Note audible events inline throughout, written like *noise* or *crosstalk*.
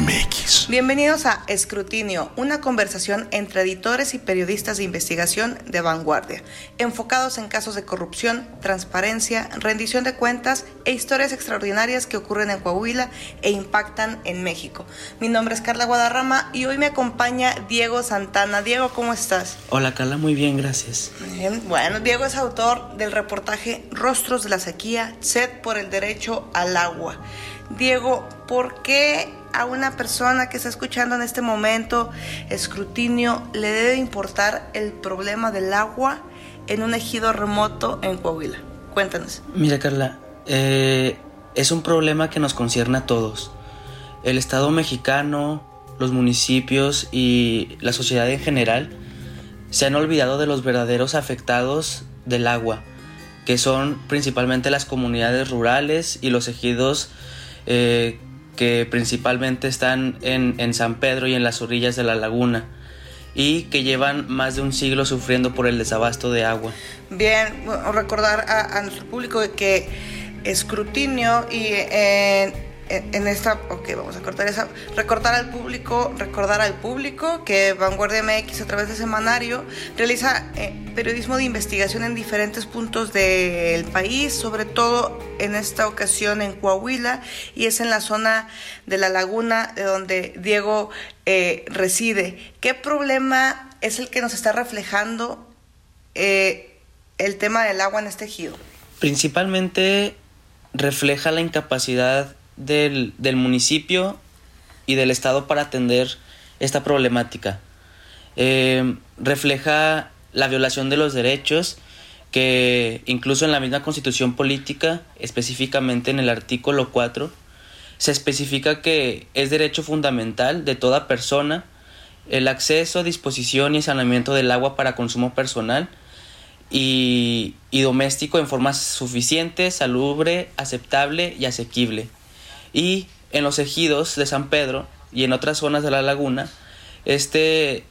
MX. Bienvenidos a Escrutinio, una conversación entre editores y periodistas de investigación de Vanguardia, enfocados en casos de corrupción, transparencia, rendición de cuentas e historias extraordinarias que ocurren en Coahuila e impactan en México. Mi nombre es Carla Guadarrama y hoy me acompaña Diego Santana. Diego, ¿cómo estás? Hola Carla, muy bien, gracias. Bien. Bueno, Diego es autor del reportaje Rostros de la sequía, sed por el derecho al agua. Diego, ¿por qué a una persona que está escuchando en este momento escrutinio le debe importar el problema del agua en un ejido remoto en Coahuila? Cuéntanos. Mira, Carla, eh, es un problema que nos concierne a todos. El Estado mexicano, los municipios y la sociedad en general se han olvidado de los verdaderos afectados del agua, que son principalmente las comunidades rurales y los ejidos eh, que principalmente están en, San Pedro y en las orillas de la laguna y que llevan más de un siglo sufriendo por el desabasto de agua. Bien, recordar a, nuestro público que escrutinio y eh, en esta, ok, vamos a cortar esa, recortar al público, recordar al público que Vanguardia MX a través de semanario realiza eh, periodismo de investigación en diferentes puntos del país, sobre todo en esta ocasión en Coahuila y es en la zona de la laguna de donde Diego eh, reside. ¿Qué problema es el que nos está reflejando eh, el tema del agua en este ejido? Principalmente refleja la incapacidad del, municipio y del Estado para atender esta problemática. Eh, refleja la violación de los derechos que incluso en la misma constitución política, específicamente en el artículo 4, se especifica que es derecho fundamental de toda persona el acceso, disposición y saneamiento del agua para consumo personal y, y doméstico en forma suficiente, salubre, aceptable y asequible y en los ejidos de San Pedro y en otras zonas de la laguna, este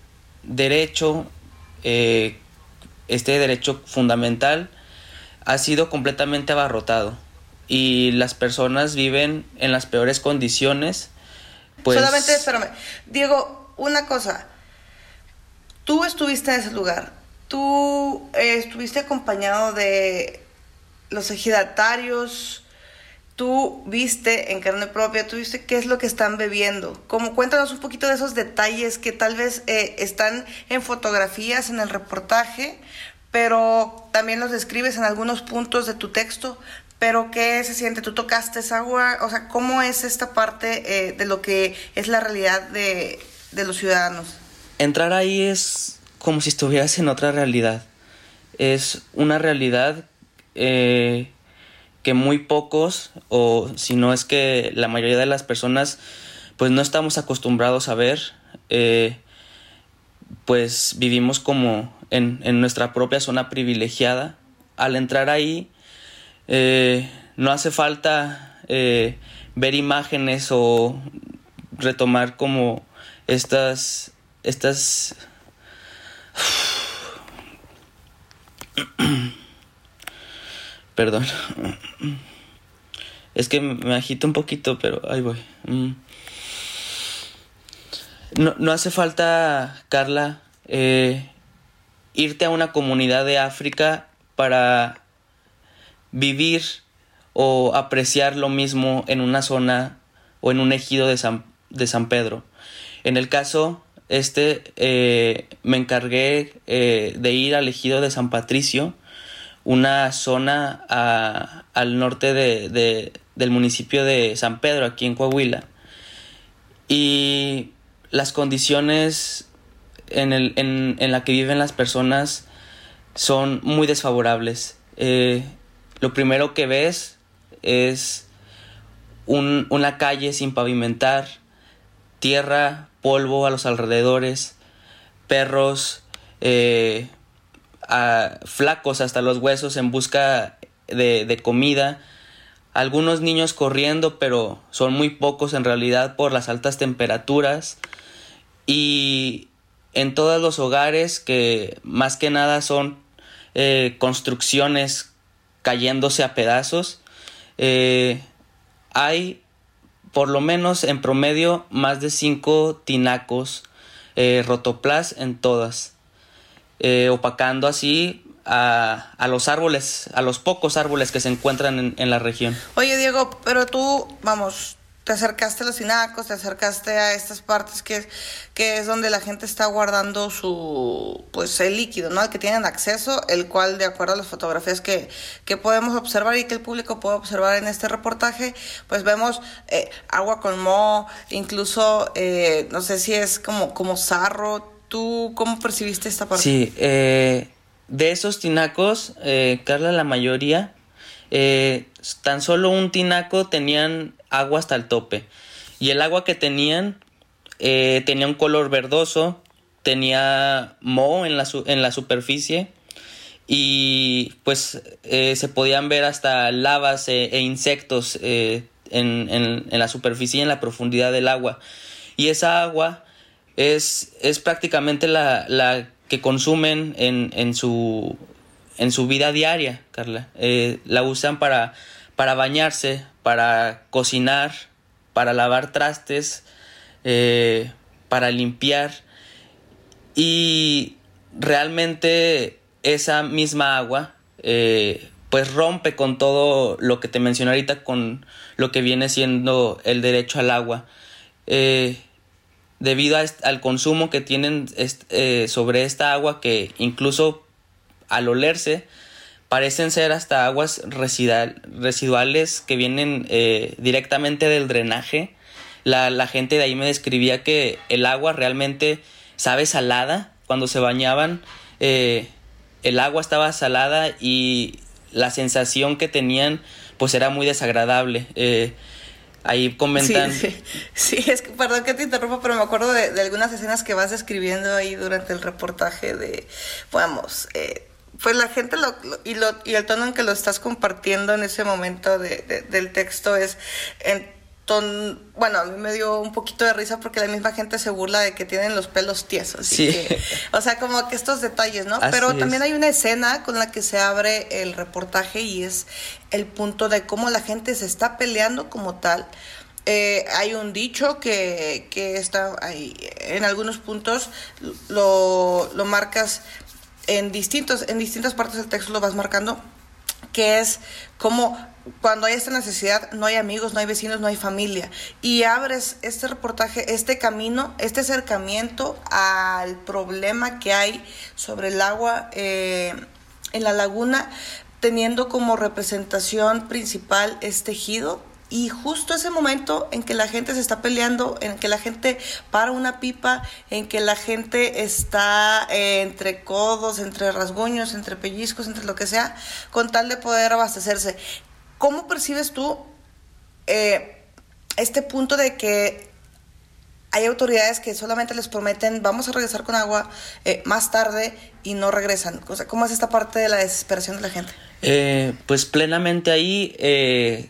derecho, eh, este derecho fundamental ha sido completamente abarrotado y las personas viven en las peores condiciones. Pues... Solamente, espérame. Diego, una cosa. Tú estuviste en ese lugar. Tú eh, estuviste acompañado de los ejidatarios, tú viste en carne propia, tú viste qué es lo que están bebiendo. Como cuéntanos un poquito de esos detalles que tal vez eh, están en fotografías, en el reportaje, pero también los describes en algunos puntos de tu texto. Pero ¿qué se siente? ¿Tú tocaste esa agua? O sea, ¿cómo es esta parte eh, de lo que es la realidad de, de los ciudadanos? Entrar ahí es como si estuvieras en otra realidad. Es una realidad eh, que muy pocos, o si no es que la mayoría de las personas, pues no estamos acostumbrados a ver, eh, pues vivimos como en, nuestra propia zona privilegiada. Al entrar ahí, eh, no hace falta eh, ver imágenes o retomar como estas, estas *sniffs* *sniffs* Perdón. Es que me agito un poquito, pero ahí voy. Mm. No, no hace falta, Carla, eh, irte a una comunidad de África para vivir o apreciar lo mismo en una zona o en un ejido de San, de San Pedro. En el caso, este, eh, me encargué eh, de ir al ejido de San Patricio una zona al norte de, del municipio de San Pedro, aquí en Coahuila. Y las condiciones en, el, en, en la que viven las personas son muy desfavorables. Eh, lo primero que ves es un, una calle sin pavimentar, tierra, polvo a los alrededores, perros, eh, flacos hasta los huesos en busca de, comida, algunos niños corriendo, pero son muy pocos en realidad por las altas temperaturas. Y en todos los hogares que más que nada son eh, construcciones cayéndose a pedazos, eh, hay por lo menos en promedio más de cinco tinacos eh, rotoplas en todas, eh, opacando así a, a, los árboles, a los pocos árboles que se encuentran en, en la región. Oye Diego, pero tú, vamos, te acercaste a los sinacos, te acercaste a estas partes que, que es donde la gente está guardando su, pues el líquido, ¿no? Al que tienen acceso, el cual de acuerdo a las fotografías que, que podemos observar y que el público puede observar en este reportaje, pues vemos eh, agua con moho, incluso, eh, no sé si es como, como sarro, ¿tú cómo percibiste esta parte? Sí, eh, de esos tinacos, eh, Carla, la mayoría, eh, tan solo un tinaco tenían agua hasta el tope. Y el agua que tenían tenía un color verdoso, tenía moho en la, en la superficie y pues se podían ver hasta lavas e, insectos en, en, en, la superficie y en la profundidad del agua. Y esa agua es, es prácticamente la, la que consumen en, en, su, en su vida diaria, Carla. Eh, la usan para, para bañarse, para cocinar, para lavar trastes, eh, para limpiar. Y realmente esa misma agua eh, pues rompe con todo lo que te mencioné ahorita, con lo que viene siendo el derecho al agua. Eh, debido a al consumo que tienen eh, sobre esta agua que incluso al olerse parecen ser hasta aguas residual, residuales que vienen eh, directamente del drenaje. La, la, gente de ahí me describía que el agua realmente sabe salada. Cuando se bañaban, eh, el agua estaba salada y la sensación que tenían pues era muy desagradable. Ahí comentan. *laughs* Sí, es que, perdón que te interrumpa, pero me acuerdo de, algunas escenas que vas describiendo ahí durante el reportaje de, vamos, eh, pues la gente lo, y, lo, y el tono en que lo estás compartiendo en ese momento de, de, del texto es en ton, bueno, a mí me dio un poquito de risa porque la misma gente se burla de que tienen los pelos tiesos. Sí. Que, o sea, como que estos detalles, ¿no? Así Pero es. también hay una escena con la que se abre el reportaje y es el punto de cómo la gente se está peleando como tal. Eh, hay un dicho que, que está ahí, en algunos puntos lo, lo marcas en distintos, en distintas partes del texto lo vas marcando, que es como cuando hay esta necesidad no hay amigos, no hay vecinos, no hay familia. Y abres este reportaje, este camino, este acercamiento al problema que hay sobre el agua eh, en la laguna, teniendo como representación principal este ejido y justo ese momento en que la gente se está peleando, en que la gente para una pipa, en que la gente está eh, entre codos, entre rasguños, entre pellizcos, entre lo que sea, con tal de poder abastecerse. ¿Cómo percibes tú eh, este punto de que hay autoridades que solamente les prometen vamos a regresar con agua eh, más tarde y no regresan? O sea, ¿Cómo es esta parte de la desesperación de la gente? Eh, pues plenamente ahí eh,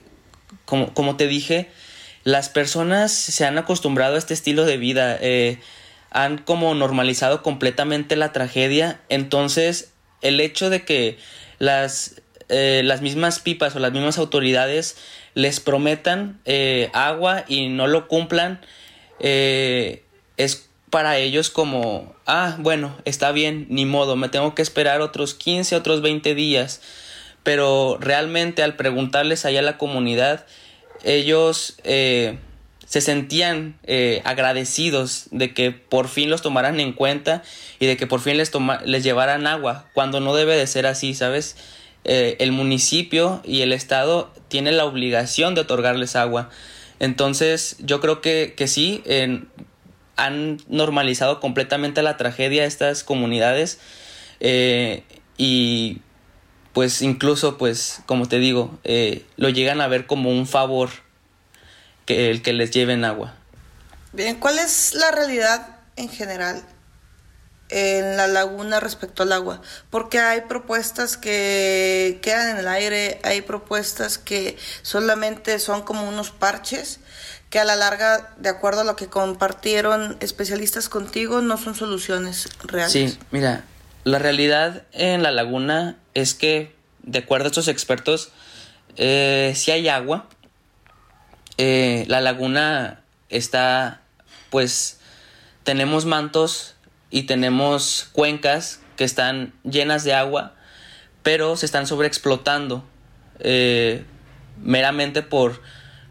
como, como te dije, las personas se han acostumbrado a este estilo de vida, eh, han como normalizado completamente la tragedia, entonces el hecho de que las, eh, las mismas pipas o las mismas autoridades les prometan eh, agua y no lo cumplan, eh, es para ellos como, ah, bueno, está bien, ni modo, me tengo que esperar otros 15, otros 20 días pero realmente al preguntarles allá a la comunidad, ellos eh, se sentían eh, agradecidos de que por fin los tomaran en cuenta y de que por fin les, les llevaran agua, cuando no debe de ser así, ¿sabes? Eh, el municipio y el Estado tienen la obligación de otorgarles agua. Entonces yo creo que, que sí, han normalizado completamente la tragedia estas comunidades y pues incluso pues como te digo eh, lo llegan a ver como un favor que el que les lleven agua. Bien cuál es la realidad en general en la laguna respecto al agua porque hay propuestas que quedan en el aire hay propuestas que solamente son como unos parches que a la larga de acuerdo a lo que compartieron especialistas contigo no son soluciones reales. Sí mira la realidad en la laguna es que, de acuerdo a estos expertos, eh, sí hay agua, eh, la laguna está, pues, tenemos mantos y tenemos cuencas que están llenas de agua, pero se están sobreexplotando eh, meramente por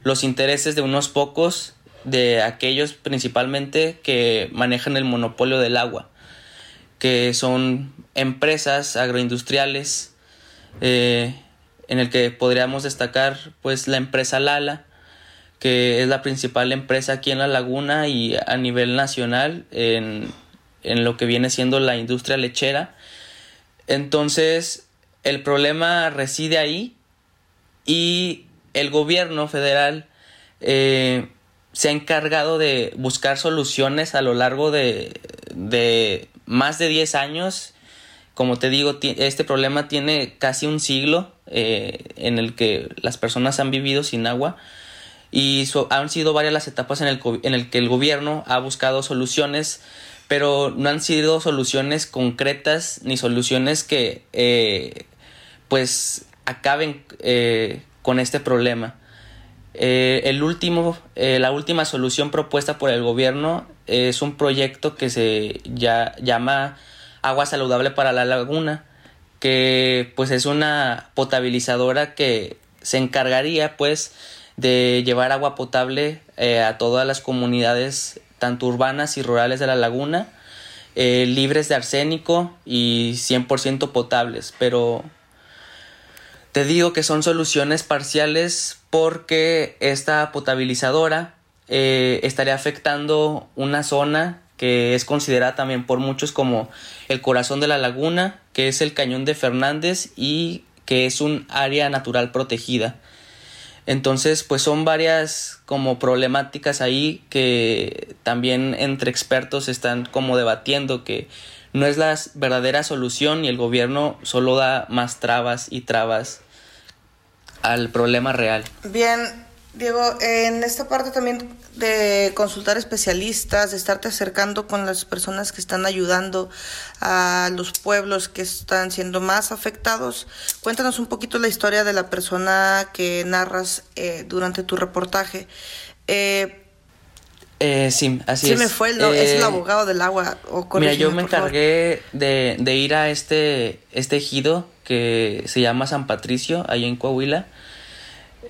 los intereses de unos pocos, de aquellos principalmente que manejan el monopolio del agua, que son empresas agroindustriales, eh, en el que podríamos destacar pues la empresa Lala, que es la principal empresa aquí en la laguna y a nivel nacional en, en lo que viene siendo la industria lechera. Entonces, el problema reside ahí y el gobierno federal eh, se ha encargado de buscar soluciones a lo largo de, de más de 10 años. Como te digo, este problema tiene casi un siglo eh, en el que las personas han vivido sin agua y han sido varias las etapas en el, en que el gobierno ha buscado soluciones pero no han sido soluciones concretas ni soluciones que eh, pues acaben eh, con este problema. El último, la última solución propuesta por el gobierno es un proyecto que se ya, llama Agua Saludable para la Laguna, que pues es una potabilizadora que se encargaría pues de llevar agua potable eh, a todas las comunidades, tanto urbanas y rurales de la laguna, eh, libres de arsénico y 100% potables. Pero te digo que son soluciones parciales porque esta potabilizadora eh, estaría afectando una zona que es considerada también por muchos como el corazón de la laguna, que es el cañón de Fernández y que es un área natural protegida. Entonces, pues son varias como problemáticas ahí que también entre expertos están como debatiendo que no es la verdadera solución y el gobierno solo da más trabas y trabas al problema real. Bien, Diego, en esta parte también de consultar especialistas, de estarte acercando con las personas que están ayudando a los pueblos que están siendo más afectados, cuéntanos un poquito la historia de la persona que narras eh, durante tu reportaje. Eh, eh, sí, así es. me fue, el, es el abogado del agua. mira, yo me encargué de, de, ir a este, este ejido que se llama San Patricio, ahí en Coahuila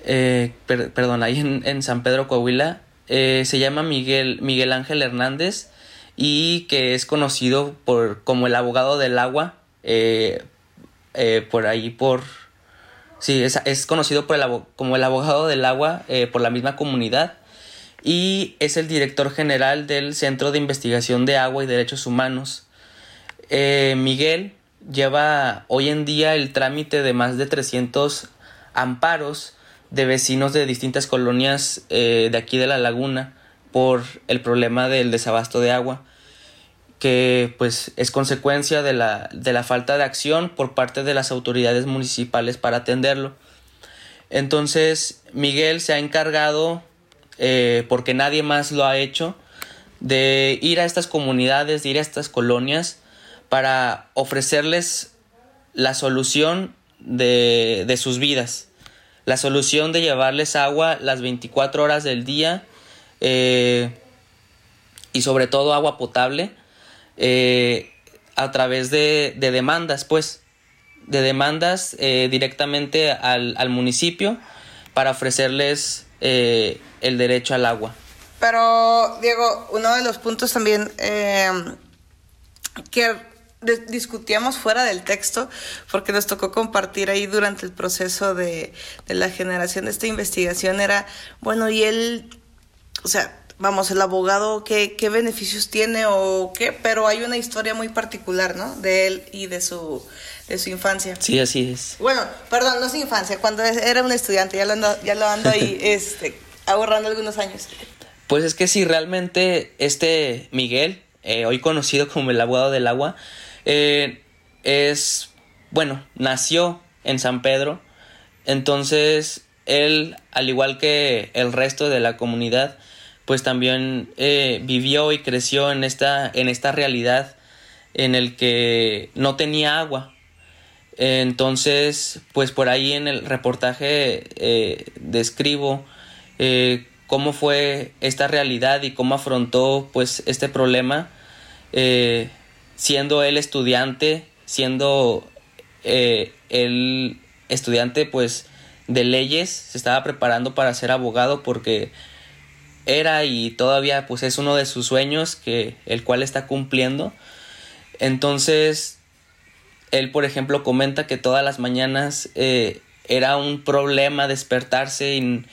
eh, perdón, ahí en, San Pedro Coahuila, eh, se llama Miguel, Miguel Ángel Hernández y que es conocido por, como el abogado del agua, eh, por ahí por... Sí, es, conocido por el, como el abogado del agua por la misma comunidad y es el director general del Centro de Investigación de Agua y Derechos Humanos. Miguel lleva hoy en día el trámite de más de 300 amparos de vecinos de distintas colonias eh, de aquí de la laguna por el problema del desabasto de agua que pues es consecuencia de la, de la falta de acción por parte de las autoridades municipales para atenderlo. Entonces Miguel se ha encargado, eh, porque nadie más lo ha hecho, de ir a estas comunidades, de ir a estas colonias para ofrecerles la solución de, de sus vidas la solución de llevarles agua las 24 horas del día eh, y sobre todo agua potable eh, a través de, demandas, pues, de demandas eh, directamente al, al, municipio para ofrecerles el derecho al agua. Pero, Diego, uno de los puntos también que discutíamos fuera del texto porque nos tocó compartir ahí durante el proceso de, la generación de esta investigación era, bueno, y él, o sea, vamos, el abogado, ¿qué, qué beneficios tiene o qué? Pero hay una historia muy particular, ¿no? De él y de su, de su infancia. Sí, así es. Bueno, perdón, no su infancia, cuando era un estudiante, ya lo ando, ya lo ando ahí *laughs* este, ahorrando algunos años. Pues es que sí, realmente este Miguel, eh, hoy conocido como el abogado del agua, eh, es, bueno, nació en San Pedro, entonces él, al igual que el resto de la comunidad, pues también eh, vivió y creció en esta, en esta realidad en el que no tenía agua. Entonces, pues por ahí en el reportaje eh, describo cómo fue esta realidad y cómo afrontó pues este problema siendo él estudiante, siendo eh, él estudiante pues de leyes, se estaba preparando para ser abogado porque era y todavía pues es uno de sus sueños que el cual está cumpliendo. Entonces, él por ejemplo comenta que todas las mañanas eh, era un problema despertarse y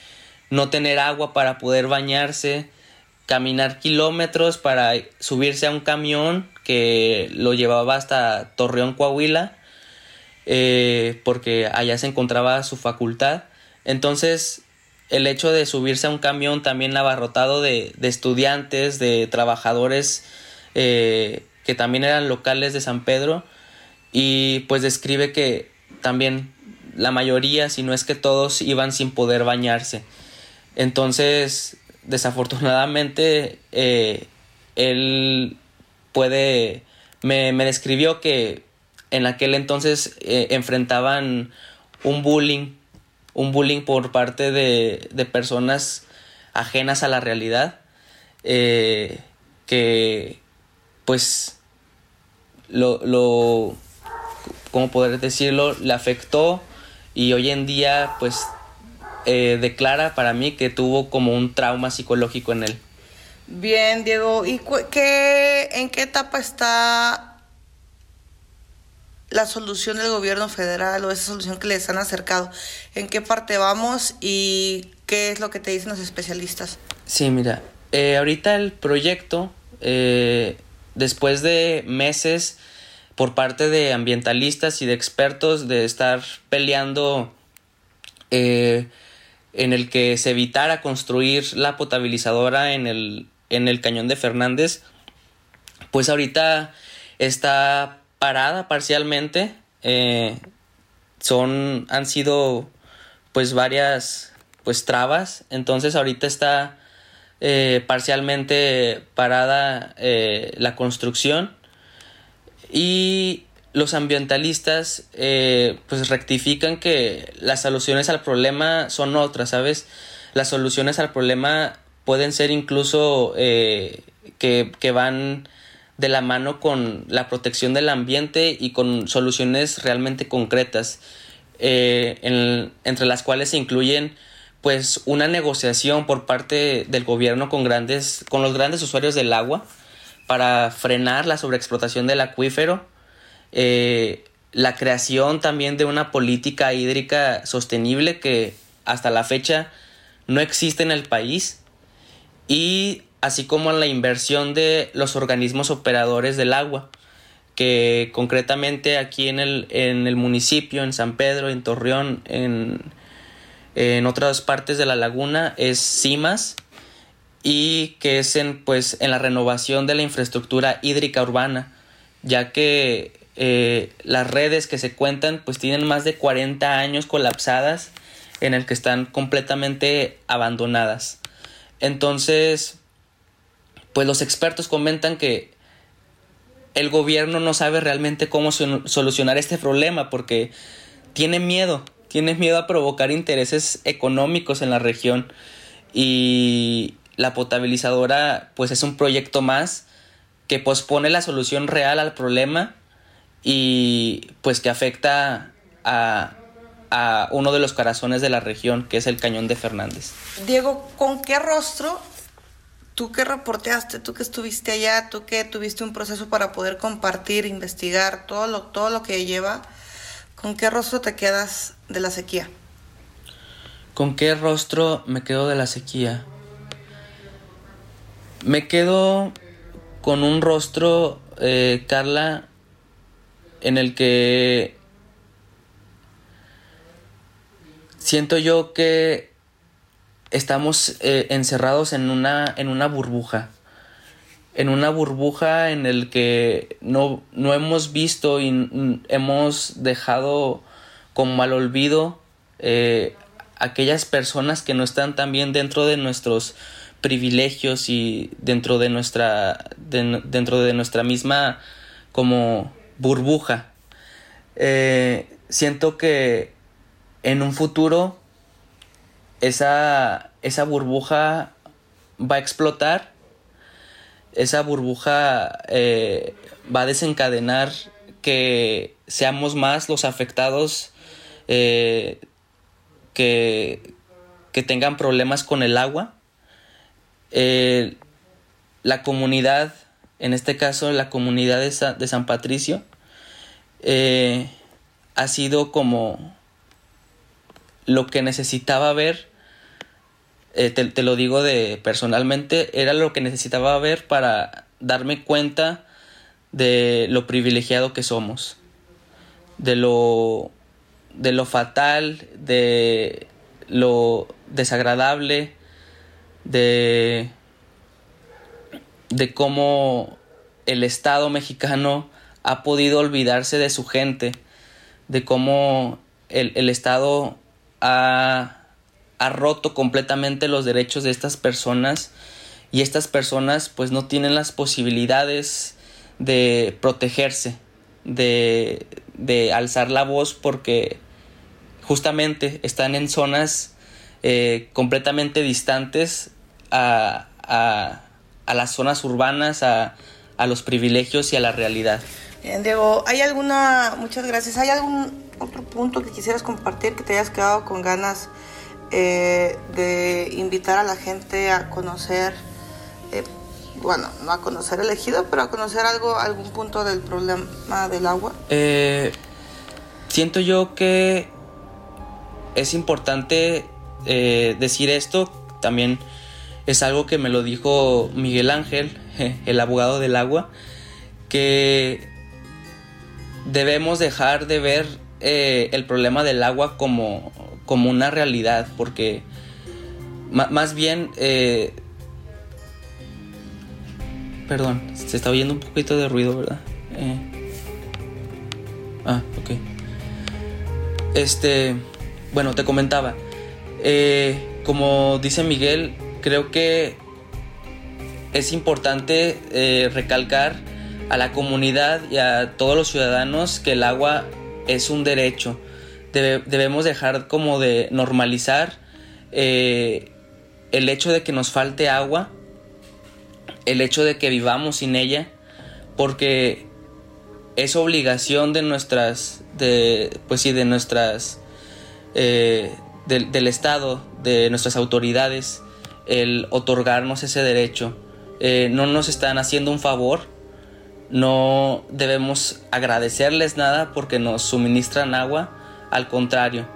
no tener agua para poder bañarse, caminar kilómetros para subirse a un camión que lo llevaba hasta Torreón, Coahuila, eh, porque allá se encontraba su facultad. Entonces, el hecho de subirse a un camión también abarrotado de, estudiantes, de trabajadores eh, que también eran locales de San Pedro, y pues describe que también la mayoría, si no es que todos, iban sin poder bañarse. Entonces, desafortunadamente, eh, él puede, me, describió que en aquel entonces eh, enfrentaban un bullying, un bullying por parte de, de personas ajenas a la realidad, eh, que pues lo, lo, ¿cómo poder decirlo? Le afectó y hoy en día pues eh, declara para mí que tuvo como un trauma psicológico en él. Bien, Diego, ¿y qué, en qué etapa está la solución del gobierno federal o esa solución que les han acercado? ¿En qué parte vamos y qué es lo que te dicen los especialistas? Sí, mira, eh, ahorita el proyecto, eh, después de meses por parte de ambientalistas y de expertos de estar peleando eh, en el que se evitara construir la potabilizadora en el, en el cañón de Fernández, pues ahorita está parada parcialmente. Eh, son, han sido pues varias pues trabas. Entonces ahorita está eh, parcialmente parada la construcción y los ambientalistas eh, pues rectifican que las soluciones al problema son otras, ¿sabes? Las soluciones al problema pueden ser incluso eh, que, van de la mano con la protección del ambiente y con soluciones realmente concretas, eh, entre las cuales se incluyen pues una negociación por parte del gobierno con grandes, con los grandes usuarios del agua, para frenar la sobreexplotación del acuífero, eh, la creación también de una política hídrica sostenible que hasta la fecha no existe en el país. Y así como la inversión de los organismos operadores del agua que concretamente aquí en el, en el municipio, en San Pedro, en Torreón, en, en otras partes de la laguna es CIMAS y que es en, pues, en la renovación de la infraestructura hídrica urbana, ya que eh, las redes que se cuentan pues tienen más de 40 años colapsadas en el que están completamente abandonadas. Entonces, pues los expertos comentan que el gobierno no sabe realmente cómo solucionar este problema porque tiene miedo, tiene miedo a provocar intereses económicos en la región y la potabilizadora pues es un proyecto más que pospone la solución real al problema y pues que afecta a, a uno de los corazones de la región, que es el Cañón de Fernández. Diego, ¿con qué rostro tú que reporteaste, tú que estuviste allá, tú que tuviste un proceso para poder compartir, investigar todo lo, todo lo que lleva, ¿con qué rostro te quedas de la sequía? ¿Con qué rostro me quedo de la sequía? Me quedo con un rostro, eh, Carla, en el que siento yo que estamos eh, encerrados en una, en una burbuja. En una burbuja en el que no, no hemos visto y hemos dejado como al olvido eh, aquellas personas que no están también dentro de nuestros privilegios y dentro de nuestra dentro de nuestra misma como burbuja eh, siento que en un futuro esa, esa burbuja va a explotar, esa burbuja eh, va a desencadenar que seamos más los afectados eh, que, que, tengan problemas con el agua. La comunidad, en este caso la comunidad de, San Patricio, ha sido como lo que necesitaba ver, eh, te, lo digo de personalmente, era lo que necesitaba ver para darme cuenta de lo privilegiado que somos, de lo, de lo fatal, de lo desagradable, de, de cómo el Estado mexicano ha podido olvidarse de su gente, de cómo el, el Estado ha, roto completamente los derechos de estas personas y estas personas pues no tienen las posibilidades de protegerse, de, alzar la voz porque justamente están en zonas eh, completamente distantes a, las zonas urbanas, a, a los privilegios y a la realidad. Bien, Diego, ¿hay alguna, muchas gracias, ¿hay algún otro punto que quisieras compartir que te hayas quedado con ganas eh, de invitar a la gente a conocer, eh, bueno, no a conocer el ejido, pero a conocer algo, algún punto del problema del agua? Eh, siento yo que es importante decir esto, también es algo que me lo dijo Miguel Ángel, *laughs* el abogado del agua, que debemos dejar de ver eh, el problema del agua como, como una realidad, porque más bien, eh, perdón, se está oyendo un poquito de ruido, ¿verdad? Eh, ah, ok. Este, bueno, te comentaba, como dice Miguel, creo que es importante recalcar a la comunidad y a todos los ciudadanos que el agua es un derecho. debemos dejar como de normalizar eh, el hecho de que nos falte agua, el hecho de que vivamos sin ella, porque es obligación de nuestras, de, pues sí, de nuestras, eh, del Estado, de nuestras autoridades, el otorgarnos ese derecho. Eh, no nos están haciendo un favor, no debemos agradecerles nada porque nos suministran agua, al contrario,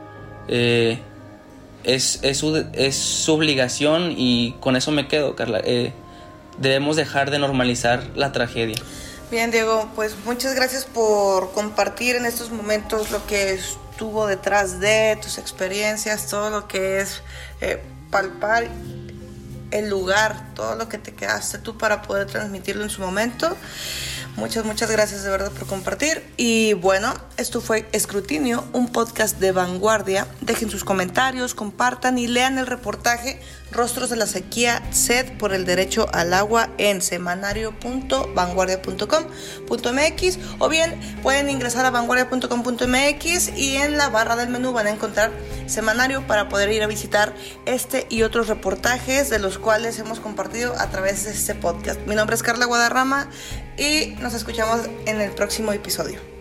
eh, es, su, obligación y con eso me quedo, Carla. Eh, debemos dejar de normalizar la tragedia. Bien, Diego, pues muchas gracias por compartir en estos momentos lo que estuvo detrás de tus experiencias, todo lo que es palpar el lugar, todo lo que te quedaste tú para poder transmitirlo en su momento. Muchas, muchas gracias de verdad por compartir. Y bueno, esto fue Escrutinio, un podcast de vanguardia. Dejen sus comentarios, compartan y lean el reportaje Rostros de la Sequía, Sed por el Derecho al Agua en semanario.vanguardia.com.mx o bien pueden ingresar a vanguardia.com.mx y en la barra del menú van a encontrar semanario para poder ir a visitar este y otros reportajes de los cuales hemos compartido a través de este podcast. Mi nombre es Carla Guadarrama y nos escuchamos en el próximo episodio.